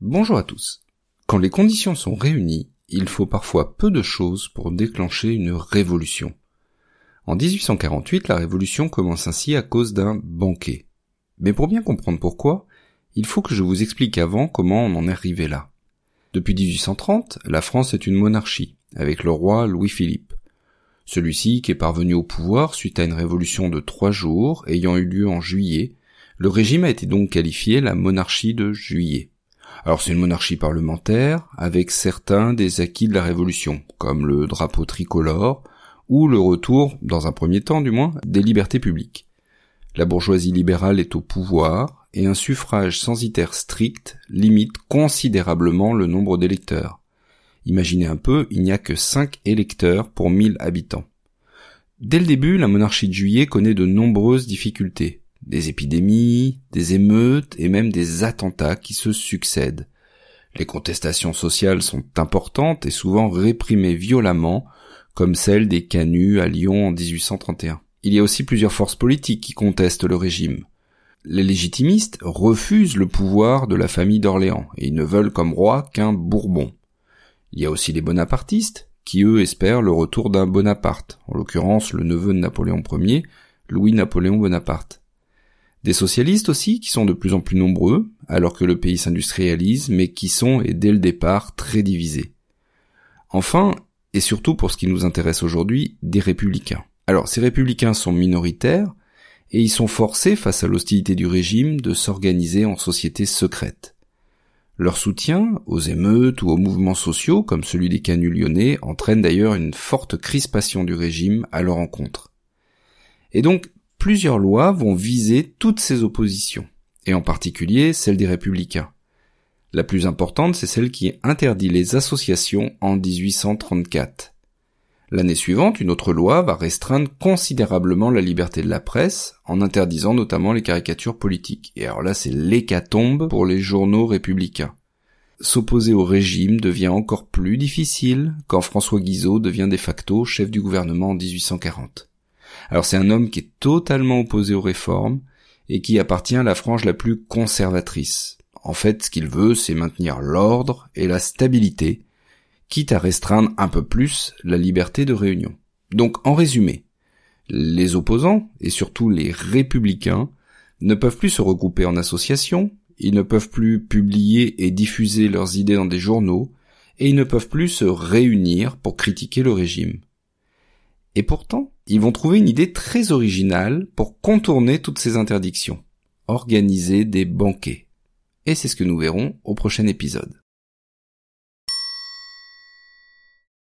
Bonjour à tous. Quand les conditions sont réunies, il faut parfois peu de choses pour déclencher une révolution. En 1848, la révolution commence ainsi à cause d'un banquet. Mais pour bien comprendre pourquoi, il faut que je vous explique avant comment on en est arrivé là. Depuis 1830, la France est une monarchie, avec le roi Louis-Philippe. Celui-ci, qui est parvenu au pouvoir suite à une révolution de trois jours ayant eu lieu en juillet, le régime a été donc qualifié la monarchie de juillet. Alors c'est une monarchie parlementaire, avec certains des acquis de la Révolution, comme le drapeau tricolore, ou le retour, dans un premier temps du moins, des libertés publiques. La bourgeoisie libérale est au pouvoir, et un suffrage censitaire strict limite considérablement le nombre d'électeurs. Imaginez un peu, il n'y a que 5 électeurs pour 1000 habitants. Dès le début, la monarchie de juillet connaît de nombreuses difficultés des épidémies, des émeutes et même des attentats qui se succèdent. Les contestations sociales sont importantes et souvent réprimées violemment, comme celle des canuts à Lyon en 1831. Il y a aussi plusieurs forces politiques qui contestent le régime. Les légitimistes refusent le pouvoir de la famille d'Orléans et ils ne veulent comme roi qu'un Bourbon. Il y a aussi les bonapartistes qui eux espèrent le retour d'un Bonaparte, en l'occurrence le neveu de Napoléon Ier, Louis-Napoléon Bonaparte. Des socialistes aussi, qui sont de plus en plus nombreux, alors que le pays s'industrialise, mais qui sont, et dès le départ, très divisés. Enfin, et surtout pour ce qui nous intéresse aujourd'hui, des républicains. Alors, ces républicains sont minoritaires, et ils sont forcés, face à l'hostilité du régime, de s'organiser en sociétés secrètes. Leur soutien aux émeutes ou aux mouvements sociaux, comme celui des canuts lyonnais, entraîne d'ailleurs une forte crispation du régime à leur encontre. Et donc, plusieurs lois vont viser toutes ces oppositions, et en particulier celle des républicains. La plus importante, c'est celle qui interdit les associations en 1834. L'année suivante, une autre loi va restreindre considérablement la liberté de la presse, en interdisant notamment les caricatures politiques. Et alors là, c'est l'hécatombe pour les journaux républicains. S'opposer au régime devient encore plus difficile quand François Guizot devient de facto chef du gouvernement en 1840. Alors c'est un homme qui est totalement opposé aux réformes et qui appartient à la frange la plus conservatrice. En fait, ce qu'il veut, c'est maintenir l'ordre et la stabilité, quitte à restreindre un peu plus la liberté de réunion. Donc, en résumé, les opposants, et surtout les républicains, ne peuvent plus se regrouper en associations, ils ne peuvent plus publier et diffuser leurs idées dans des journaux, et ils ne peuvent plus se réunir pour critiquer le régime. Et pourtant, ils vont trouver une idée très originale pour contourner toutes ces interdictions. Organiser des banquets. Et c'est ce que nous verrons au prochain épisode.